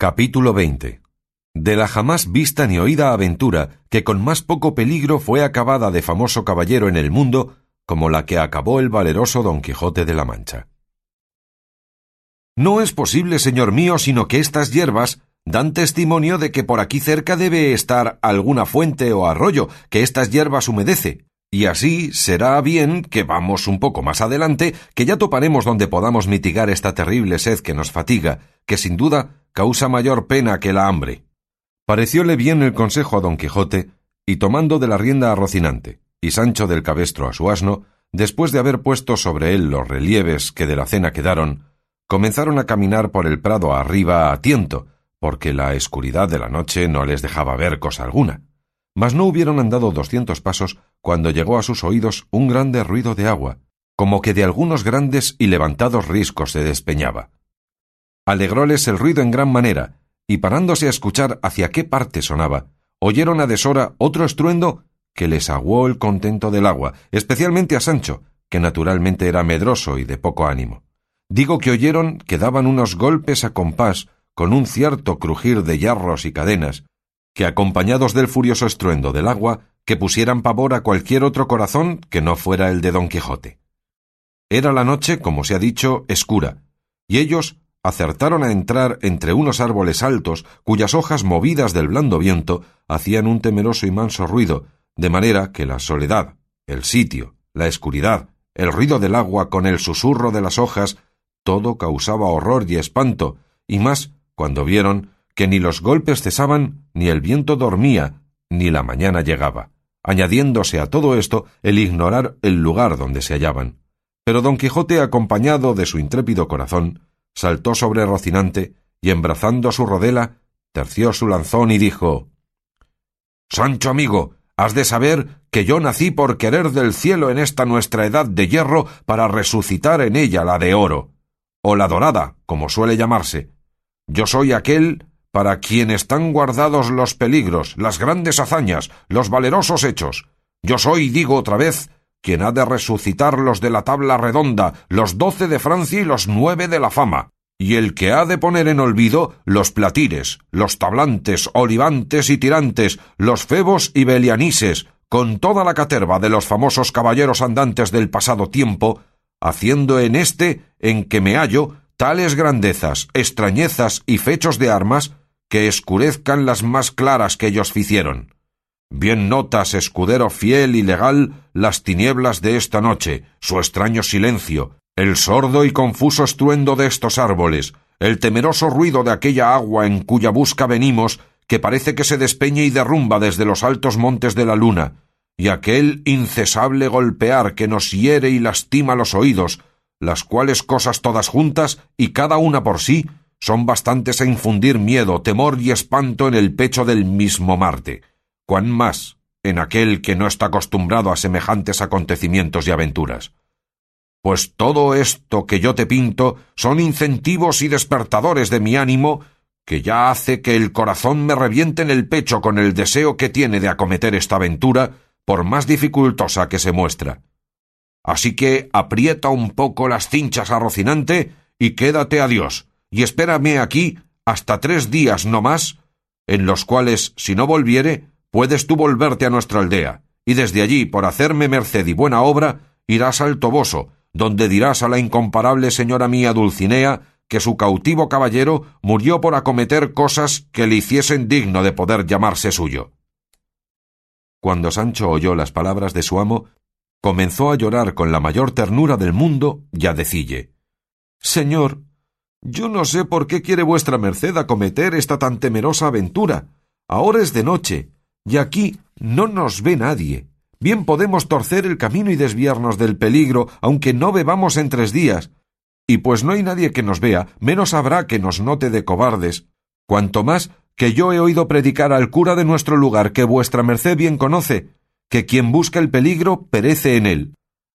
Capítulo 20 De la jamás vista ni oída aventura que con más poco peligro fue acabada de famoso caballero en el mundo como la que acabó el valeroso Don Quijote de la Mancha. No es posible, señor mío, sino que estas hierbas dan testimonio de que por aquí cerca debe estar alguna fuente o arroyo que estas hierbas humedece, y así será bien que vamos un poco más adelante, que ya toparemos donde podamos mitigar esta terrible sed que nos fatiga, que sin duda causa mayor pena que la hambre. Parecióle bien el consejo a don Quijote, y tomando de la rienda a Rocinante, y Sancho del cabestro a su asno, después de haber puesto sobre él los relieves que de la cena quedaron, comenzaron a caminar por el prado arriba a tiento, porque la escuridad de la noche no les dejaba ver cosa alguna. Mas no hubieron andado doscientos pasos cuando llegó a sus oídos un grande ruido de agua, como que de algunos grandes y levantados riscos se despeñaba. Alegróles el ruido en gran manera, y parándose a escuchar hacia qué parte sonaba, oyeron a deshora otro estruendo que les aguó el contento del agua, especialmente a Sancho, que naturalmente era medroso y de poco ánimo. Digo que oyeron que daban unos golpes a compás con un cierto crujir de yarros y cadenas, que acompañados del furioso estruendo del agua, que pusieran pavor a cualquier otro corazón que no fuera el de don Quijote. Era la noche, como se ha dicho, escura, y ellos acertaron a entrar entre unos árboles altos cuyas hojas movidas del blando viento hacían un temeroso y manso ruido, de manera que la soledad, el sitio, la escuridad, el ruido del agua con el susurro de las hojas, todo causaba horror y espanto, y más cuando vieron que ni los golpes cesaban, ni el viento dormía, ni la mañana llegaba, añadiéndose a todo esto el ignorar el lugar donde se hallaban. Pero don Quijote, acompañado de su intrépido corazón, saltó sobre Rocinante y embrazando su rodela, terció su lanzón y dijo Sancho amigo, has de saber que yo nací por querer del cielo en esta nuestra edad de hierro para resucitar en ella la de oro, o la dorada, como suele llamarse, yo soy aquel para quien están guardados los peligros, las grandes hazañas, los valerosos hechos. Yo soy, digo otra vez, quien ha de resucitar los de la tabla redonda, los doce de Francia y los nueve de la fama, y el que ha de poner en olvido los platires, los tablantes, olivantes y tirantes, los febos y belianises, con toda la caterva de los famosos caballeros andantes del pasado tiempo, haciendo en este en que me hallo tales grandezas, extrañezas y fechos de armas que escurezcan las más claras que ellos ficieron. Bien notas, escudero fiel y legal, las tinieblas de esta noche, su extraño silencio, el sordo y confuso estruendo de estos árboles, el temeroso ruido de aquella agua en cuya busca venimos, que parece que se despeña y derrumba desde los altos montes de la luna, y aquel incesable golpear que nos hiere y lastima los oídos, las cuales cosas todas juntas y cada una por sí son bastantes a infundir miedo, temor y espanto en el pecho del mismo Marte, cuán más en aquel que no está acostumbrado a semejantes acontecimientos y aventuras. Pues todo esto que yo te pinto son incentivos y despertadores de mi ánimo que ya hace que el corazón me reviente en el pecho con el deseo que tiene de acometer esta aventura, por más dificultosa que se muestra. Así que aprieta un poco las cinchas a Rocinante y quédate a Dios, y espérame aquí hasta tres días no más, en los cuales, si no volviere, puedes tú volverte a nuestra aldea, y desde allí, por hacerme merced y buena obra, irás al Toboso, donde dirás a la incomparable señora mía Dulcinea que su cautivo caballero murió por acometer cosas que le hiciesen digno de poder llamarse suyo. Cuando Sancho oyó las palabras de su amo, comenzó a llorar con la mayor ternura del mundo y a decille Señor, yo no sé por qué quiere vuestra merced acometer esta tan temerosa aventura. Ahora es de noche, y aquí no nos ve nadie. Bien podemos torcer el camino y desviarnos del peligro, aunque no bebamos en tres días. Y pues no hay nadie que nos vea, menos habrá que nos note de cobardes. Cuanto más que yo he oído predicar al cura de nuestro lugar que vuestra merced bien conoce, que quien busca el peligro perece en él.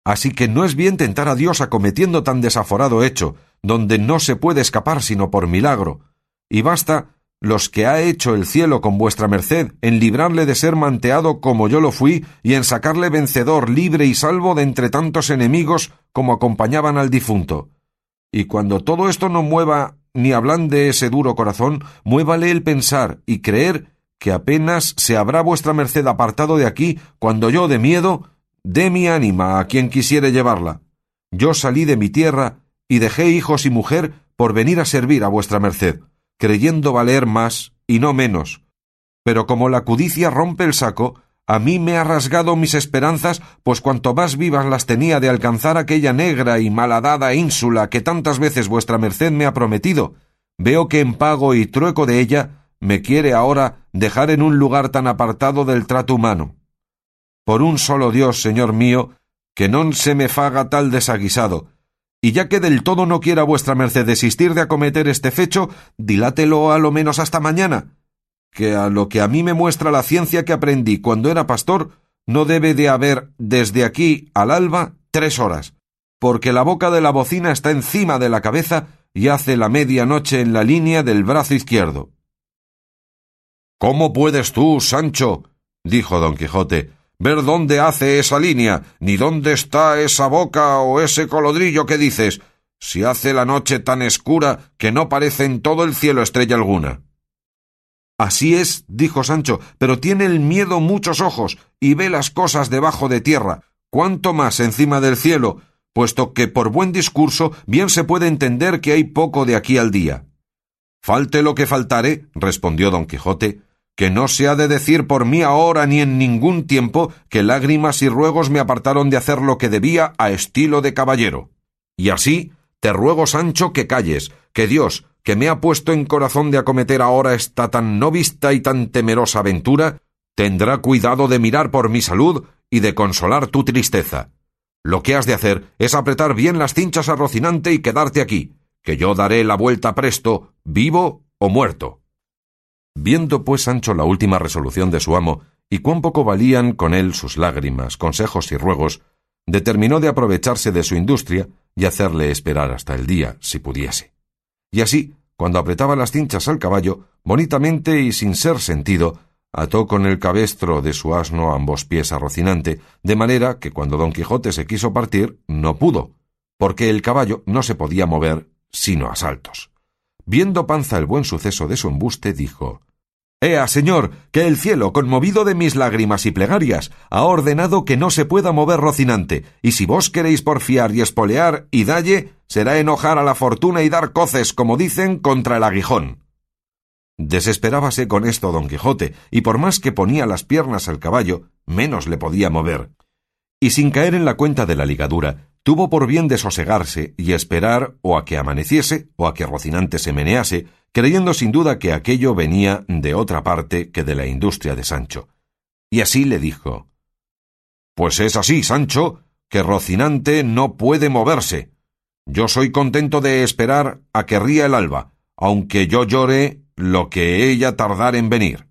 Así que no es bien tentar a Dios acometiendo tan desaforado hecho, donde no se puede escapar sino por milagro. Y basta los que ha hecho el cielo con vuestra merced en librarle de ser manteado como yo lo fui y en sacarle vencedor, libre y salvo de entre tantos enemigos como acompañaban al difunto. Y cuando todo esto no mueva ni ablande ese duro corazón, muévale el pensar y creer que apenas se habrá vuestra merced apartado de aquí cuando yo, de miedo, dé mi ánima a quien quisiere llevarla. Yo salí de mi tierra y dejé hijos y mujer por venir a servir a vuestra merced, creyendo valer más y no menos. Pero como la cudicia rompe el saco, a mí me ha rasgado mis esperanzas, pues cuanto más vivas las tenía de alcanzar aquella negra y malhadada ínsula que tantas veces vuestra merced me ha prometido, veo que en pago y trueco de ella me quiere ahora dejar en un lugar tan apartado del trato humano. Por un solo Dios, señor mío, que non se me faga tal desaguisado, y ya que del todo no quiera vuestra merced desistir de acometer este fecho, dilátelo a lo menos hasta mañana, que a lo que a mí me muestra la ciencia que aprendí cuando era pastor, no debe de haber desde aquí al alba tres horas, porque la boca de la bocina está encima de la cabeza y hace la media noche en la línea del brazo izquierdo. ¿Cómo puedes tú, Sancho? dijo don Quijote, ver dónde hace esa línea, ni dónde está esa boca o ese colodrillo que dices, si hace la noche tan escura que no parece en todo el cielo estrella alguna. Así es, dijo Sancho, pero tiene el miedo muchos ojos y ve las cosas debajo de tierra, cuanto más encima del cielo, puesto que por buen discurso bien se puede entender que hay poco de aquí al día. Falte lo que faltare, respondió don Quijote, que no se ha de decir por mí ahora ni en ningún tiempo que lágrimas y ruegos me apartaron de hacer lo que debía a estilo de caballero. Y así te ruego, Sancho, que calles, que Dios, que me ha puesto en corazón de acometer ahora esta tan no vista y tan temerosa aventura, tendrá cuidado de mirar por mi salud y de consolar tu tristeza. Lo que has de hacer es apretar bien las cinchas a Rocinante y quedarte aquí, que yo daré la vuelta presto, vivo o muerto. Viendo pues Sancho la última resolución de su amo, y cuán poco valían con él sus lágrimas, consejos y ruegos, determinó de aprovecharse de su industria y hacerle esperar hasta el día, si pudiese. Y así, cuando apretaba las cinchas al caballo, bonitamente y sin ser sentido, ató con el cabestro de su asno ambos pies a Rocinante, de manera que cuando don Quijote se quiso partir, no pudo, porque el caballo no se podía mover sino a saltos. Viendo Panza el buen suceso de su embuste, dijo Ea, señor, que el cielo, conmovido de mis lágrimas y plegarias, ha ordenado que no se pueda mover Rocinante, y si vos queréis porfiar y espolear y dalle, será enojar a la fortuna y dar coces, como dicen, contra el aguijón. Desesperábase con esto don Quijote, y por más que ponía las piernas al caballo, menos le podía mover. Y sin caer en la cuenta de la ligadura, tuvo por bien desosegarse y esperar o a que amaneciese o a que Rocinante se menease, creyendo sin duda que aquello venía de otra parte que de la industria de Sancho. Y así le dijo Pues es así, Sancho, que Rocinante no puede moverse. Yo soy contento de esperar a que ría el alba, aunque yo llore lo que ella tardar en venir.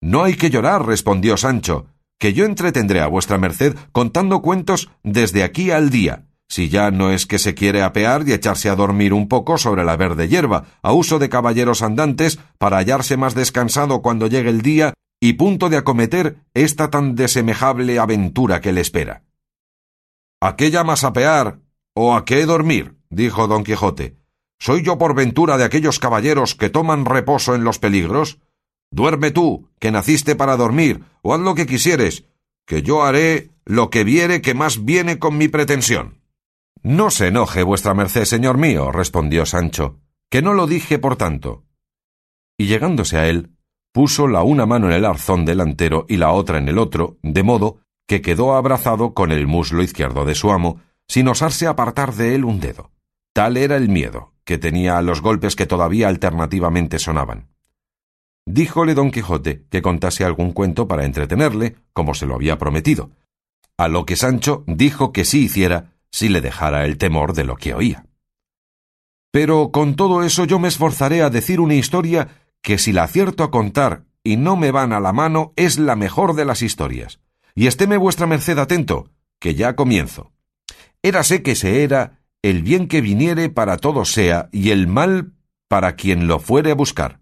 No hay que llorar, respondió Sancho, que yo entretendré a vuestra merced contando cuentos desde aquí al día, si ya no es que se quiere apear y echarse a dormir un poco sobre la verde hierba, a uso de caballeros andantes, para hallarse más descansado cuando llegue el día y punto de acometer esta tan desemejable aventura que le espera. ¿A qué llamas apear o a qué dormir? dijo don Quijote. ¿Soy yo por ventura de aquellos caballeros que toman reposo en los peligros? Duerme tú, que naciste para dormir, o haz lo que quisieres, que yo haré lo que viere que más viene con mi pretensión. No se enoje vuestra merced, señor mío, respondió Sancho, que no lo dije por tanto. Y llegándose a él, puso la una mano en el arzón delantero y la otra en el otro, de modo que quedó abrazado con el muslo izquierdo de su amo, sin osarse apartar de él un dedo. Tal era el miedo que tenía a los golpes que todavía alternativamente sonaban. Díjole don Quijote que contase algún cuento para entretenerle, como se lo había prometido, a lo que Sancho dijo que sí hiciera si le dejara el temor de lo que oía. Pero con todo eso yo me esforzaré a decir una historia que si la acierto a contar y no me van a la mano es la mejor de las historias. Y estéme vuestra merced atento, que ya comienzo. Érase que se era el bien que viniere para todos sea y el mal para quien lo fuere a buscar.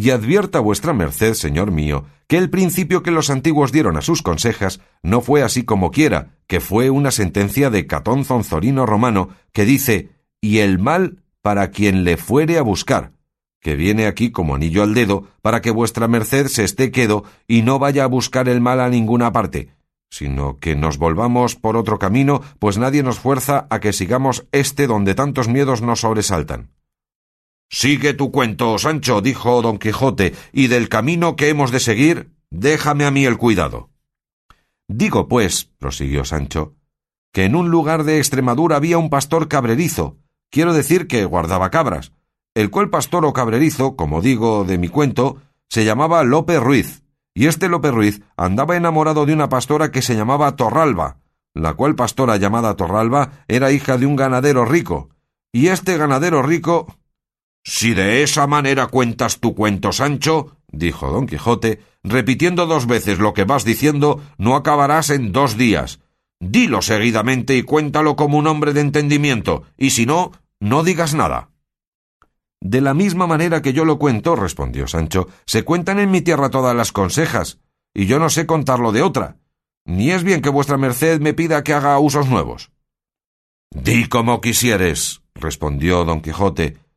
Y advierta vuestra merced, señor mío, que el principio que los antiguos dieron a sus consejas no fue así como quiera, que fue una sentencia de Catón Zonzorino romano que dice y el mal para quien le fuere a buscar, que viene aquí como anillo al dedo, para que vuestra merced se esté quedo y no vaya a buscar el mal a ninguna parte, sino que nos volvamos por otro camino, pues nadie nos fuerza a que sigamos este donde tantos miedos nos sobresaltan. Sigue tu cuento, Sancho, dijo don Quijote, y del camino que hemos de seguir, déjame a mí el cuidado. Digo, pues, prosiguió Sancho, que en un lugar de Extremadura había un pastor cabrerizo, quiero decir que guardaba cabras, el cual pastor o cabrerizo, como digo de mi cuento, se llamaba Lope Ruiz, y este Lope Ruiz andaba enamorado de una pastora que se llamaba Torralba, la cual pastora llamada Torralba era hija de un ganadero rico, y este ganadero rico. Si de esa manera cuentas tu cuento, Sancho, dijo don Quijote, repitiendo dos veces lo que vas diciendo, no acabarás en dos días. Dilo seguidamente y cuéntalo como un hombre de entendimiento, y si no, no digas nada. De la misma manera que yo lo cuento, respondió Sancho, se cuentan en mi tierra todas las consejas, y yo no sé contarlo de otra. Ni es bien que vuestra merced me pida que haga usos nuevos. Di como quisieres, respondió don Quijote,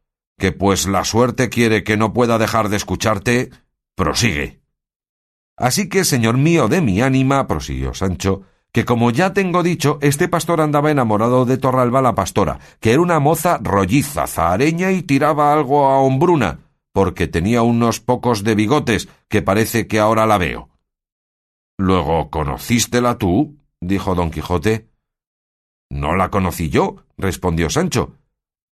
que pues la suerte quiere que no pueda dejar de escucharte, prosigue. Así que, señor mío de mi ánima, prosiguió Sancho, que como ya tengo dicho, este pastor andaba enamorado de Torralba la pastora, que era una moza rolliza, zahareña y tiraba algo a hombruna, porque tenía unos pocos de bigotes, que parece que ahora la veo. Luego, ¿conocístela tú? dijo don Quijote. No la conocí yo, respondió Sancho,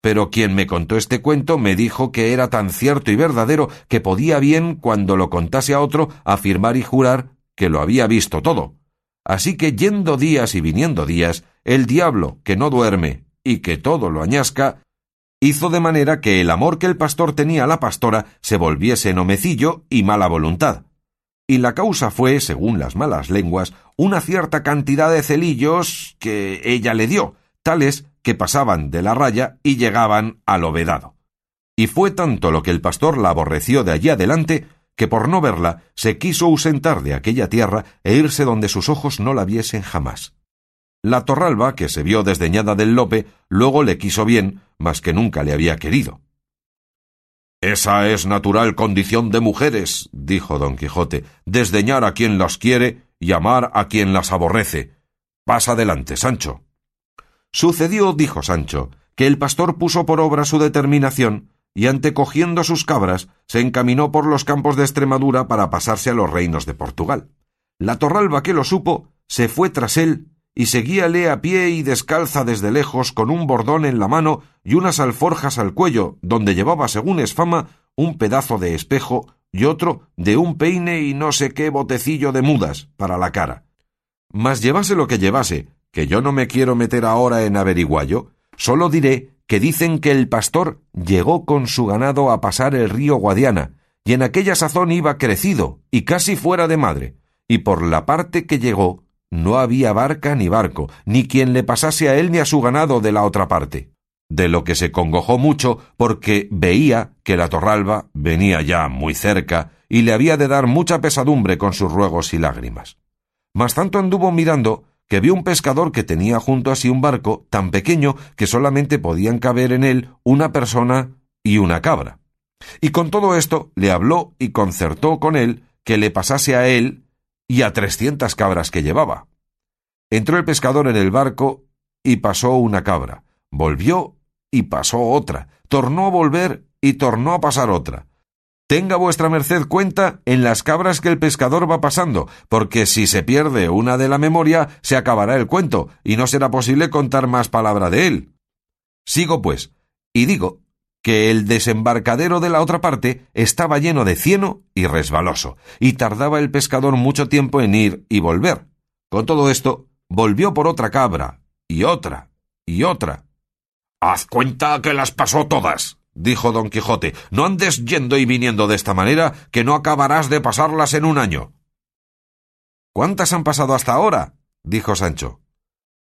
pero quien me contó este cuento me dijo que era tan cierto y verdadero que podía bien, cuando lo contase a otro, afirmar y jurar que lo había visto todo. Así que yendo días y viniendo días, el diablo, que no duerme y que todo lo añasca, hizo de manera que el amor que el pastor tenía a la pastora se volviese nomecillo y mala voluntad. Y la causa fue, según las malas lenguas, una cierta cantidad de celillos que ella le dio, tales que pasaban de la raya y llegaban al obedado. Y fue tanto lo que el pastor la aborreció de allí adelante que por no verla se quiso ausentar de aquella tierra e irse donde sus ojos no la viesen jamás. La Torralba, que se vio desdeñada del Lope, luego le quiso bien, mas que nunca le había querido. Esa es natural condición de mujeres, dijo don Quijote, desdeñar a quien las quiere y amar a quien las aborrece. Pasa adelante, Sancho. Sucedió, dijo Sancho, que el pastor puso por obra su determinación y antecogiendo sus cabras, se encaminó por los campos de Extremadura para pasarse a los reinos de Portugal. La Torralba que lo supo, se fue tras él, y seguíale a pie y descalza desde lejos con un bordón en la mano y unas alforjas al cuello, donde llevaba, según es fama, un pedazo de espejo y otro de un peine y no sé qué botecillo de mudas para la cara. Mas llevase lo que llevase, que yo no me quiero meter ahora en averiguallo, solo diré que dicen que el pastor llegó con su ganado a pasar el río Guadiana, y en aquella sazón iba crecido y casi fuera de madre, y por la parte que llegó no había barca ni barco, ni quien le pasase a él ni a su ganado de la otra parte, de lo que se congojó mucho porque veía que la Torralba venía ya muy cerca y le había de dar mucha pesadumbre con sus ruegos y lágrimas. Mas tanto anduvo mirando que vio un pescador que tenía junto a sí un barco tan pequeño que solamente podían caber en él una persona y una cabra. Y con todo esto le habló y concertó con él que le pasase a él y a trescientas cabras que llevaba. Entró el pescador en el barco y pasó una cabra, volvió y pasó otra, tornó a volver y tornó a pasar otra, Tenga vuestra merced cuenta en las cabras que el pescador va pasando, porque si se pierde una de la memoria, se acabará el cuento, y no será posible contar más palabra de él. Sigo, pues, y digo que el desembarcadero de la otra parte estaba lleno de cieno y resbaloso, y tardaba el pescador mucho tiempo en ir y volver. Con todo esto, volvió por otra cabra, y otra, y otra. Haz cuenta que las pasó todas, dijo don Quijote, no andes yendo y viniendo de esta manera, que no acabarás de pasarlas en un año. ¿Cuántas han pasado hasta ahora? dijo Sancho.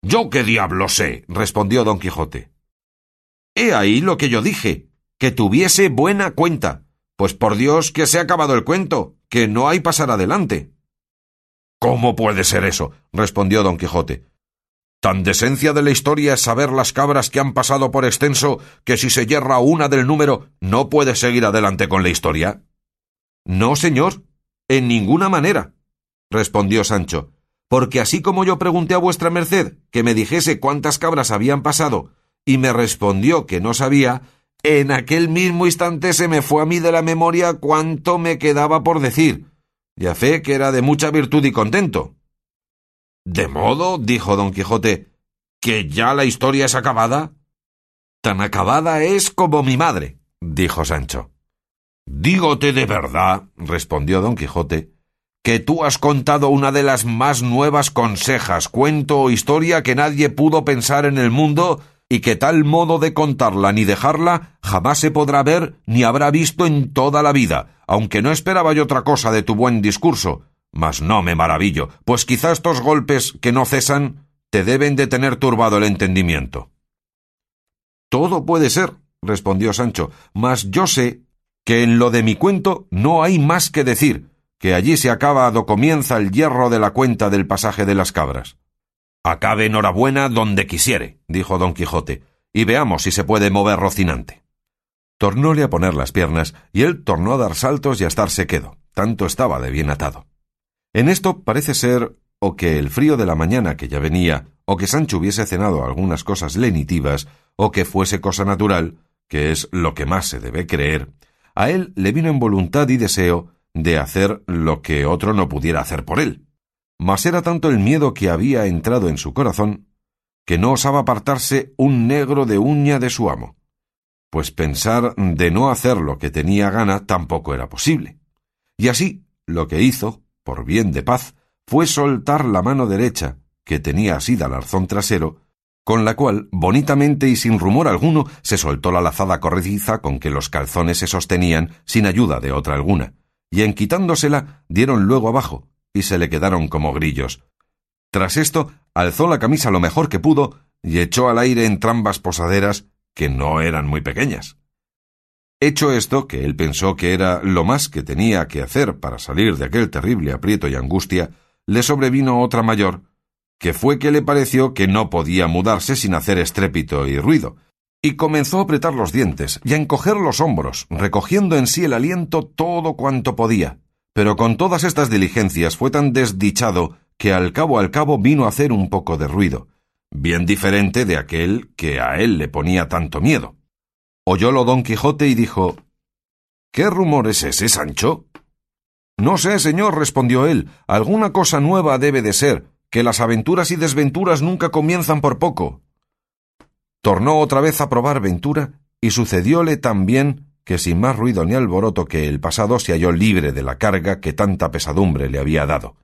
Yo qué diablo sé, respondió don Quijote. He ahí lo que yo dije, que tuviese buena cuenta, pues por Dios que se ha acabado el cuento, que no hay pasar adelante. ¿Cómo puede ser eso? respondió don Quijote. Tan decencia de la historia es saber las cabras que han pasado por extenso que si se yerra una del número no puede seguir adelante con la historia. No, señor, en ninguna manera, respondió Sancho, porque así como yo pregunté a vuestra merced que me dijese cuántas cabras habían pasado, y me respondió que no sabía, en aquel mismo instante se me fue a mí de la memoria cuánto me quedaba por decir, y a fe que era de mucha virtud y contento. ¿De modo, dijo don Quijote, que ya la historia es acabada? Tan acabada es como mi madre, dijo Sancho. Dígote de verdad, respondió don Quijote, que tú has contado una de las más nuevas consejas, cuento o historia que nadie pudo pensar en el mundo y que tal modo de contarla ni dejarla jamás se podrá ver ni habrá visto en toda la vida, aunque no esperaba yo otra cosa de tu buen discurso, mas no me maravillo, pues quizá estos golpes que no cesan te deben de tener turbado el entendimiento. Todo puede ser, respondió Sancho, mas yo sé que en lo de mi cuento no hay más que decir, que allí se acaba do comienza el hierro de la cuenta del pasaje de las cabras. Acabe enhorabuena donde quisiere, dijo don Quijote, y veamos si se puede mover Rocinante. Tornóle a poner las piernas, y él tornó a dar saltos y a estarse quedo, tanto estaba de bien atado. En esto parece ser o que el frío de la mañana que ya venía, o que Sancho hubiese cenado algunas cosas lenitivas, o que fuese cosa natural, que es lo que más se debe creer, a él le vino en voluntad y deseo de hacer lo que otro no pudiera hacer por él. Mas era tanto el miedo que había entrado en su corazón, que no osaba apartarse un negro de uña de su amo, pues pensar de no hacer lo que tenía gana tampoco era posible. Y así lo que hizo por bien de paz, fue soltar la mano derecha, que tenía asida al arzón trasero, con la cual, bonitamente y sin rumor alguno, se soltó la lazada corrediza con que los calzones se sostenían sin ayuda de otra alguna, y en quitándosela dieron luego abajo, y se le quedaron como grillos. Tras esto, alzó la camisa lo mejor que pudo y echó al aire entrambas posaderas, que no eran muy pequeñas. Hecho esto, que él pensó que era lo más que tenía que hacer para salir de aquel terrible aprieto y angustia, le sobrevino otra mayor, que fue que le pareció que no podía mudarse sin hacer estrépito y ruido, y comenzó a apretar los dientes y a encoger los hombros, recogiendo en sí el aliento todo cuanto podía. Pero con todas estas diligencias fue tan desdichado que al cabo al cabo vino a hacer un poco de ruido, bien diferente de aquel que a él le ponía tanto miedo. Oyólo don Quijote y dijo ¿Qué rumor es ese, Sancho? No sé, señor, respondió él. Alguna cosa nueva debe de ser, que las aventuras y desventuras nunca comienzan por poco. Tornó otra vez a probar ventura, y sucedióle también que sin más ruido ni alboroto que el pasado se halló libre de la carga que tanta pesadumbre le había dado.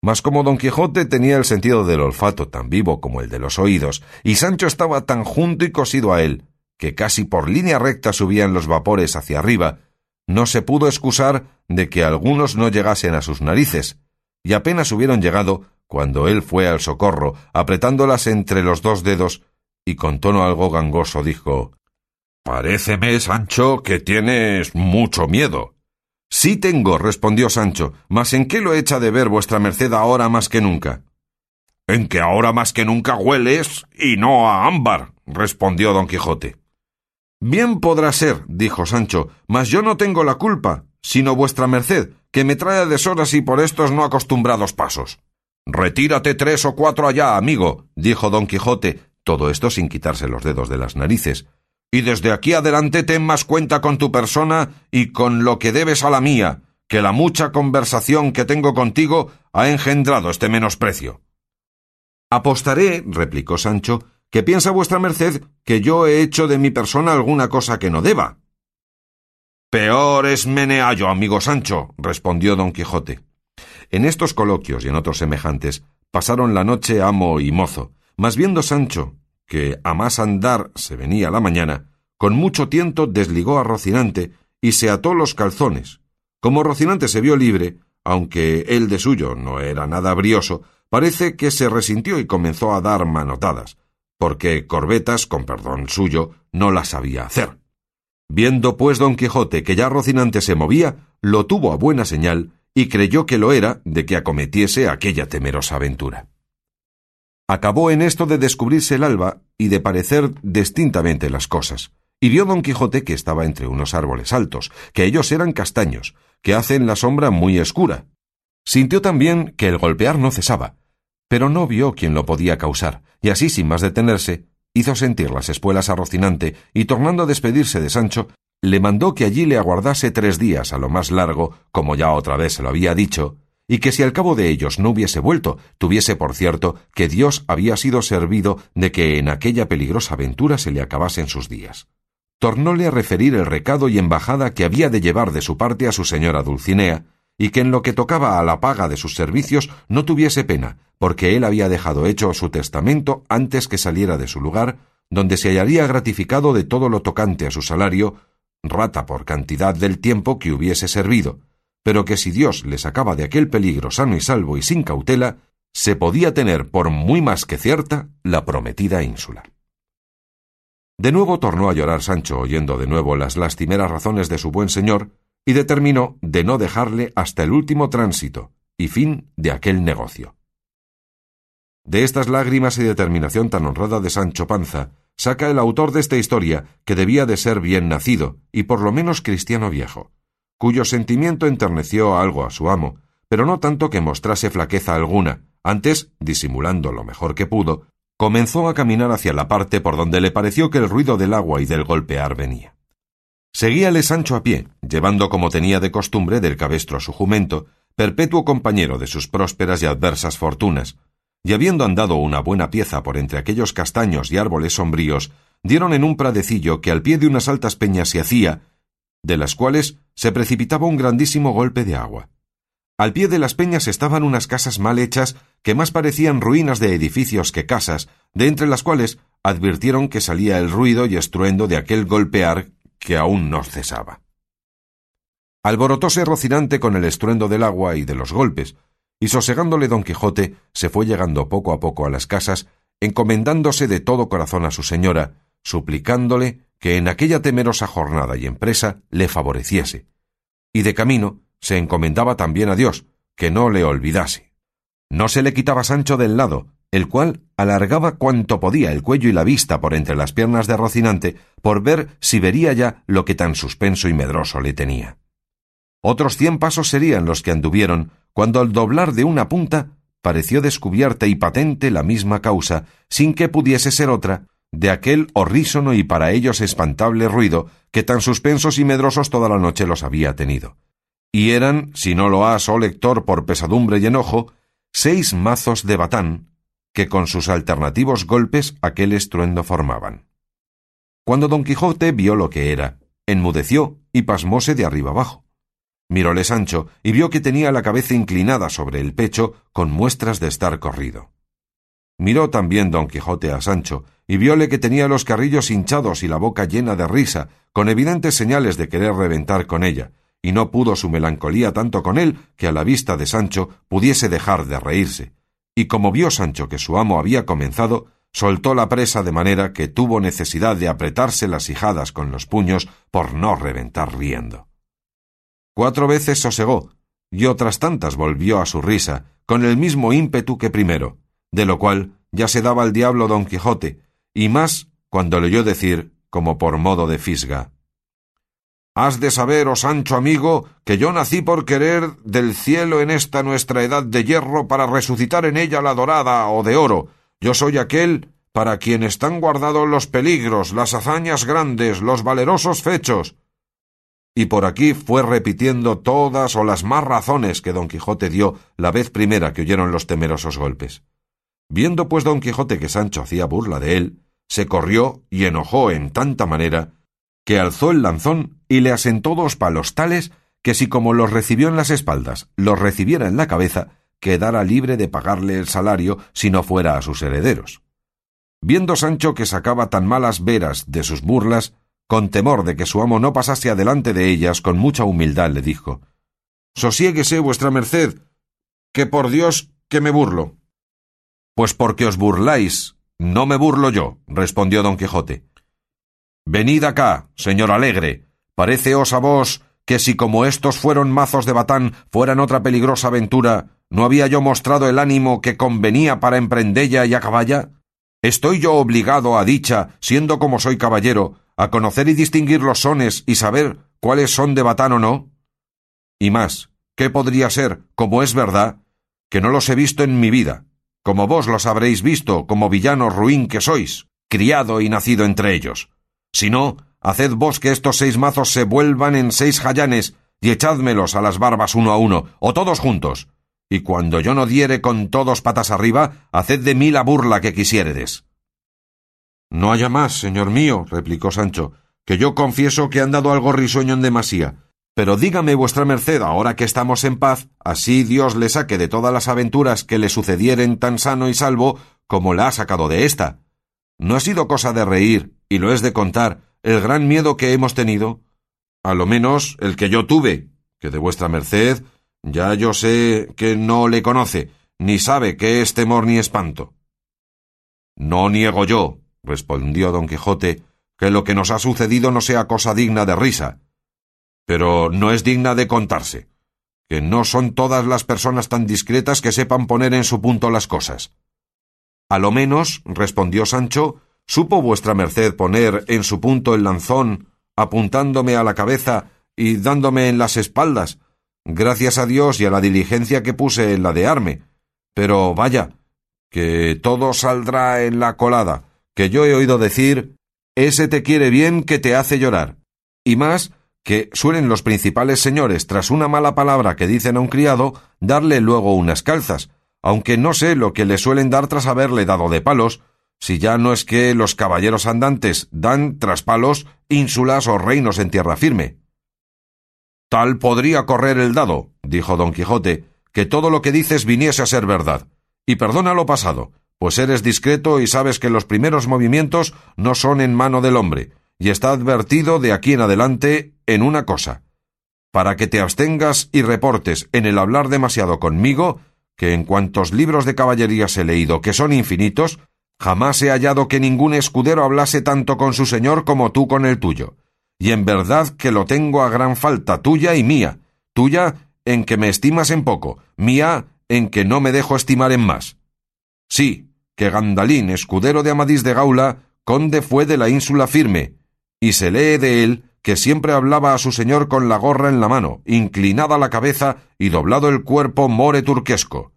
Mas como don Quijote tenía el sentido del olfato tan vivo como el de los oídos, y Sancho estaba tan junto y cosido a él, que casi por línea recta subían los vapores hacia arriba, no se pudo excusar de que algunos no llegasen a sus narices, y apenas hubieron llegado cuando él fue al socorro, apretándolas entre los dos dedos, y con tono algo gangoso dijo Paréceme, Sancho, que tienes mucho miedo. Sí tengo, respondió Sancho, mas ¿en qué lo echa de ver vuestra merced ahora más que nunca? En que ahora más que nunca hueles y no a ámbar, respondió don Quijote. Bien podrá ser, dijo Sancho, mas yo no tengo la culpa, sino vuestra merced, que me trae a deshoras y por estos no acostumbrados pasos. Retírate tres o cuatro allá, amigo, dijo don Quijote, todo esto sin quitarse los dedos de las narices, y desde aquí adelante ten más cuenta con tu persona y con lo que debes a la mía, que la mucha conversación que tengo contigo ha engendrado este menosprecio. Apostaré, replicó Sancho, que piensa vuestra merced que yo he hecho de mi persona alguna cosa que no deba. Peor es meneallo, amigo Sancho, respondió don Quijote. En estos coloquios y en otros semejantes pasaron la noche amo y mozo, mas viendo Sancho que a más andar se venía la mañana, con mucho tiento desligó a Rocinante y se ató los calzones. Como Rocinante se vio libre, aunque él de suyo no era nada brioso, parece que se resintió y comenzó a dar manotadas, porque corbetas, con perdón suyo, no las sabía hacer. Viendo pues don Quijote que ya Rocinante se movía, lo tuvo a buena señal y creyó que lo era de que acometiese aquella temerosa aventura. Acabó en esto de descubrirse el alba y de parecer distintamente las cosas. Y vio don Quijote que estaba entre unos árboles altos, que ellos eran castaños, que hacen la sombra muy escura. Sintió también que el golpear no cesaba, pero no vio quién lo podía causar, y así sin más detenerse, hizo sentir las espuelas a Rocinante y tornando a despedirse de Sancho, le mandó que allí le aguardase tres días a lo más largo, como ya otra vez se lo había dicho, y que si al cabo de ellos no hubiese vuelto, tuviese por cierto que Dios había sido servido de que en aquella peligrosa aventura se le acabasen sus días. Tornóle a referir el recado y embajada que había de llevar de su parte a su señora Dulcinea, y que en lo que tocaba a la paga de sus servicios no tuviese pena, porque él había dejado hecho su testamento antes que saliera de su lugar, donde se hallaría gratificado de todo lo tocante a su salario, rata por cantidad del tiempo que hubiese servido, pero que si Dios le sacaba de aquel peligro sano y salvo y sin cautela, se podía tener por muy más que cierta la prometida ínsula. De nuevo tornó a llorar Sancho oyendo de nuevo las lastimeras razones de su buen señor, y determinó de no dejarle hasta el último tránsito y fin de aquel negocio. De estas lágrimas y determinación tan honrada de Sancho Panza, saca el autor de esta historia que debía de ser bien nacido y por lo menos cristiano viejo, cuyo sentimiento enterneció algo a su amo, pero no tanto que mostrase flaqueza alguna, antes, disimulando lo mejor que pudo, comenzó a caminar hacia la parte por donde le pareció que el ruido del agua y del golpear venía. Seguíale Sancho a pie, llevando como tenía de costumbre del cabestro a su jumento, perpetuo compañero de sus prósperas y adversas fortunas, y habiendo andado una buena pieza por entre aquellos castaños y árboles sombríos, dieron en un pradecillo que al pie de unas altas peñas se hacía, de las cuales se precipitaba un grandísimo golpe de agua. Al pie de las peñas estaban unas casas mal hechas que más parecían ruinas de edificios que casas, de entre las cuales advirtieron que salía el ruido y estruendo de aquel golpear que aún no cesaba. Alborotóse Rocinante con el estruendo del agua y de los golpes, y sosegándole don Quijote se fue llegando poco a poco a las casas, encomendándose de todo corazón a su señora, suplicándole que en aquella temerosa jornada y empresa le favoreciese, y de camino se encomendaba también a Dios, que no le olvidase. No se le quitaba Sancho del lado, el cual alargaba cuanto podía el cuello y la vista por entre las piernas de Rocinante por ver si vería ya lo que tan suspenso y medroso le tenía. Otros cien pasos serían los que anduvieron, cuando al doblar de una punta pareció descubierta y patente la misma causa, sin que pudiese ser otra, de aquel horrísono y para ellos espantable ruido que tan suspensos y medrosos toda la noche los había tenido. Y eran, si no lo has, oh lector, por pesadumbre y enojo, seis mazos de batán, que con sus alternativos golpes aquel estruendo formaban. Cuando don Quijote vio lo que era, enmudeció y pasmóse de arriba abajo. Miróle Sancho y vio que tenía la cabeza inclinada sobre el pecho con muestras de estar corrido. Miró también don Quijote a Sancho y vióle que tenía los carrillos hinchados y la boca llena de risa, con evidentes señales de querer reventar con ella, y no pudo su melancolía tanto con él que a la vista de Sancho pudiese dejar de reírse. Y como vio Sancho que su amo había comenzado, soltó la presa de manera que tuvo necesidad de apretarse las hijadas con los puños por no reventar riendo. Cuatro veces sosegó, y otras tantas volvió a su risa, con el mismo ímpetu que primero, de lo cual ya se daba al diablo don Quijote, y más cuando le oyó decir, como por modo de fisga, Has de saber, oh Sancho amigo, que yo nací por querer del cielo en esta nuestra edad de hierro para resucitar en ella la dorada o de oro. Yo soy aquel para quien están guardados los peligros, las hazañas grandes, los valerosos fechos y por aquí fue repitiendo todas o las más razones que don Quijote dio la vez primera que oyeron los temerosos golpes. Viendo pues don Quijote que Sancho hacía burla de él, se corrió y enojó en tanta manera que alzó el lanzón y le asentó dos palos tales que si como los recibió en las espaldas los recibiera en la cabeza, quedara libre de pagarle el salario si no fuera a sus herederos. Viendo Sancho que sacaba tan malas veras de sus burlas, con temor de que su amo no pasase adelante de ellas, con mucha humildad le dijo Sosiéguese vuestra merced, que por Dios que me burlo. Pues porque os burláis, no me burlo yo, respondió don Quijote. Venid acá, señor alegre, paréceos a vos que si como estos fueron mazos de batán fueran otra peligrosa aventura, ¿No había yo mostrado el ánimo que convenía para emprendella y acaballa? ¿Estoy yo obligado a dicha, siendo como soy caballero, a conocer y distinguir los sones y saber cuáles son de batán o no? Y más, ¿qué podría ser, como es verdad, que no los he visto en mi vida, como vos los habréis visto, como villano ruin que sois, criado y nacido entre ellos? Si no, haced vos que estos seis mazos se vuelvan en seis jayanes y echádmelos a las barbas uno a uno, o todos juntos, y cuando yo no diere con todos patas arriba, haced de mí la burla que quisiéredes. No haya más, señor mío, replicó Sancho, que yo confieso que han dado algo risueño en demasía. Pero dígame vuestra merced, ahora que estamos en paz, así Dios le saque de todas las aventuras que le sucedieren tan sano y salvo como la ha sacado de ésta. ¿No ha sido cosa de reír, y lo es de contar, el gran miedo que hemos tenido? A lo menos el que yo tuve, que de vuestra merced ya yo sé que no le conoce, ni sabe qué es temor ni espanto. No niego yo, respondió don Quijote, que lo que nos ha sucedido no sea cosa digna de risa, pero no es digna de contarse, que no son todas las personas tan discretas que sepan poner en su punto las cosas. A lo menos, respondió Sancho, supo vuestra merced poner en su punto el lanzón, apuntándome a la cabeza y dándome en las espaldas, gracias a Dios y a la diligencia que puse en ladearme. Pero vaya, que todo saldrá en la colada, que yo he oído decir ese te quiere bien que te hace llorar. Y más, que suelen los principales señores, tras una mala palabra que dicen a un criado, darle luego unas calzas, aunque no sé lo que le suelen dar tras haberle dado de palos, si ya no es que los caballeros andantes dan tras palos ínsulas o reinos en tierra firme. Tal podría correr el dado, dijo don Quijote, que todo lo que dices viniese a ser verdad. Y perdona lo pasado, pues eres discreto y sabes que los primeros movimientos no son en mano del hombre, y está advertido de aquí en adelante en una cosa, para que te abstengas y reportes en el hablar demasiado conmigo, que en cuantos libros de caballerías he leído, que son infinitos, jamás he hallado que ningún escudero hablase tanto con su señor como tú con el tuyo. Y en verdad que lo tengo a gran falta tuya y mía, tuya en que me estimas en poco, mía en que no me dejo estimar en más. Sí, que Gandalín, escudero de Amadís de Gaula, conde fue de la ínsula firme, y se lee de él que siempre hablaba a su señor con la gorra en la mano, inclinada la cabeza y doblado el cuerpo more turquesco.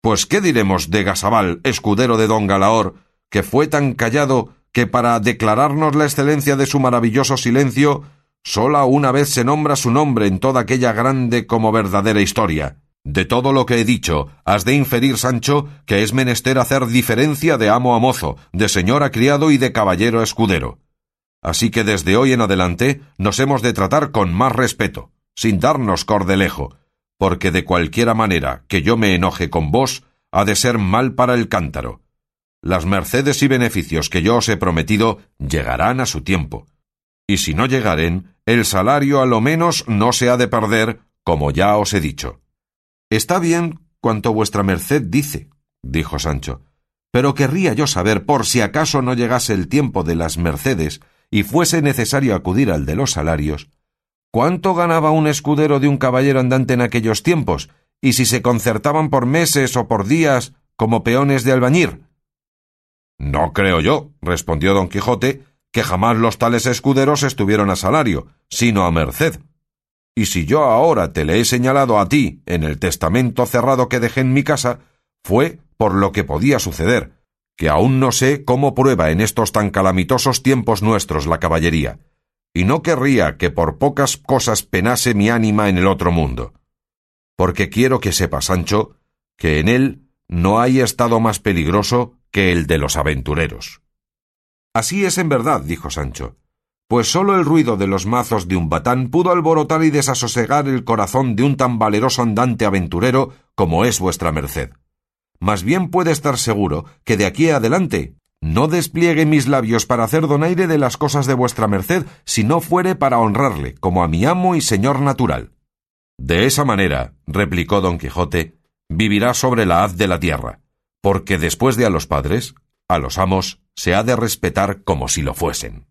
Pues qué diremos de Gasabal, escudero de don Galaor, que fue tan callado que para declararnos la excelencia de su maravilloso silencio, sola una vez se nombra su nombre en toda aquella grande como verdadera historia. De todo lo que he dicho, has de inferir, Sancho, que es menester hacer diferencia de amo a mozo, de señor a criado y de caballero a escudero. Así que desde hoy en adelante nos hemos de tratar con más respeto, sin darnos cordelejo, porque de cualquiera manera que yo me enoje con vos, ha de ser mal para el cántaro. Las mercedes y beneficios que yo os he prometido llegarán a su tiempo. Y si no llegaren, el salario a lo menos no se ha de perder, como ya os he dicho. Está bien cuanto vuestra merced dice, dijo Sancho, pero querría yo saber por si acaso no llegase el tiempo de las mercedes y fuese necesario acudir al de los salarios, ¿cuánto ganaba un escudero de un caballero andante en aquellos tiempos, y si se concertaban por meses o por días como peones de albañir? No creo yo, respondió don Quijote, que jamás los tales escuderos estuvieron a salario, sino a merced. Y si yo ahora te le he señalado a ti en el testamento cerrado que dejé en mi casa, fue por lo que podía suceder, que aún no sé cómo prueba en estos tan calamitosos tiempos nuestros la caballería, y no querría que por pocas cosas penase mi ánima en el otro mundo. Porque quiero que sepa, Sancho, que en él no hay estado más peligroso que el de los aventureros. Así es en verdad, dijo Sancho, pues sólo el ruido de los mazos de un batán pudo alborotar y desasosegar el corazón de un tan valeroso andante aventurero como es vuestra merced. Más bien puede estar seguro que de aquí adelante no despliegue mis labios para hacer donaire de las cosas de vuestra merced, si no fuere para honrarle, como a mi amo y señor natural. De esa manera, replicó don Quijote, vivirá sobre la haz de la tierra, porque después de a los padres, a los amos se ha de respetar como si lo fuesen.